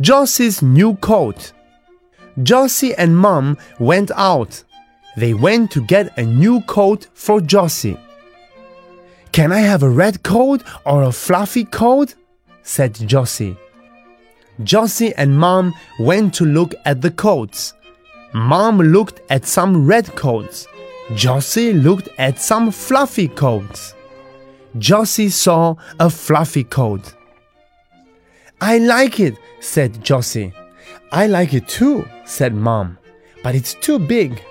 Josie's new coat. Josie and Mom went out. They went to get a new coat for Josie. Can I have a red coat or a fluffy coat? said Josie. Josie and Mom went to look at the coats. Mom looked at some red coats. Josie looked at some fluffy coats. Josie saw a fluffy coat. I like it, said Josie. I like it too, said Mom, but it's too big.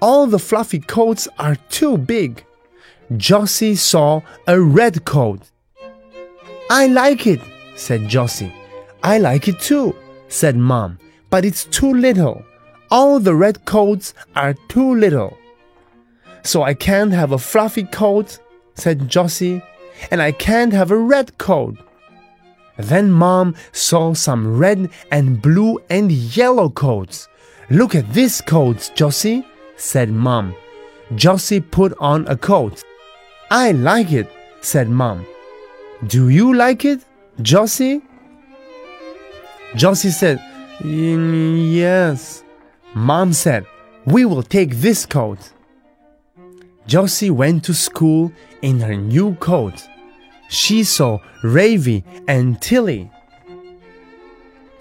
All the fluffy coats are too big. Josie saw a red coat. I like it, said Josie. I like it too, said Mom, but it's too little. All the red coats are too little. So I can't have a fluffy coat, said Josie, and I can't have a red coat. Then Mom saw some red and blue and yellow coats. Look at these coats, Josie, said Mom. Josie put on a coat. I like it, said Mom. Do you like it, Josie? Josie said, "Mm, Yes. Mom said, We will take this coat. Josie went to school in her new coat. She saw Ravi and Tilly.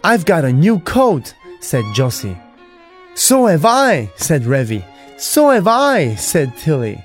I've got a new coat, said Josie. So have I, said Ravi. So have I, said Tilly.